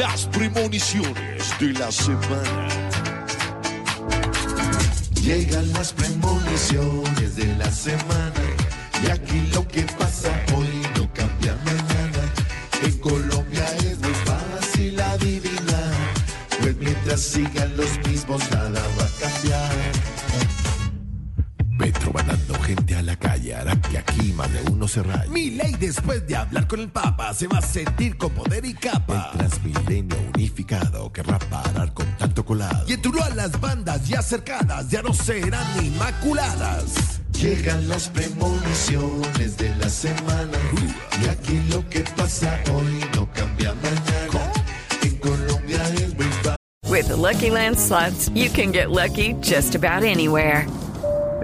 Las premoniciones de la semana. Llegan las premoniciones de la semana y aquí lo que pasa hoy no cambia mañana. En Colombia es muy fácil adivinar, pues mientras sigan los mismos nada más de uno se. Mi ley después de hablar con el Papa se va a sentir con poder y capa. El Transmilenio unificado querrá parar con tanto colado. Y en Tuluá las bandas ya cercadas ya no serán inmaculadas. Llegan las premoniciones de la semana y aquí lo que pasa hoy no cambia mañana. En Colombia es muy fácil. With the Lucky Land slots, you can get lucky just about anywhere.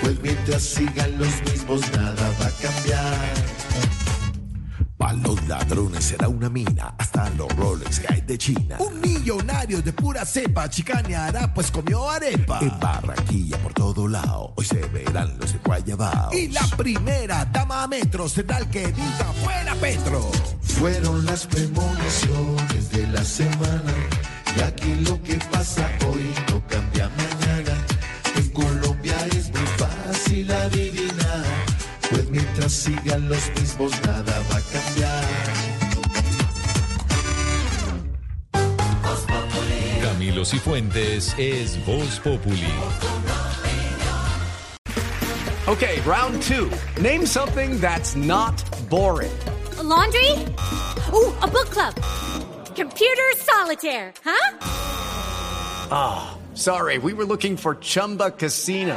Pues mientras sigan los mismos nada va a cambiar. Para los ladrones será una mina, hasta los Rolex hay de China. Un millonario de pura cepa chicaneará pues comió arepa. En Barranquilla por todo lado, hoy se verán los de Guayabao. Y la primera dama a metro será el que diga fuera Petro. Fueron las premoniciones de la semana y aquí lo que pasa hoy no cambia mañana. En Colombia es muy fácil adivinar, pues mientras sigan los mismos nada va a cambiar. Camilo Cifuentes es Voz Populi. Okay, round two. Name something that's not boring. A laundry? Ooh, a book club. Computer solitaire, huh? Ah, sorry, we were looking for Chumba Casino.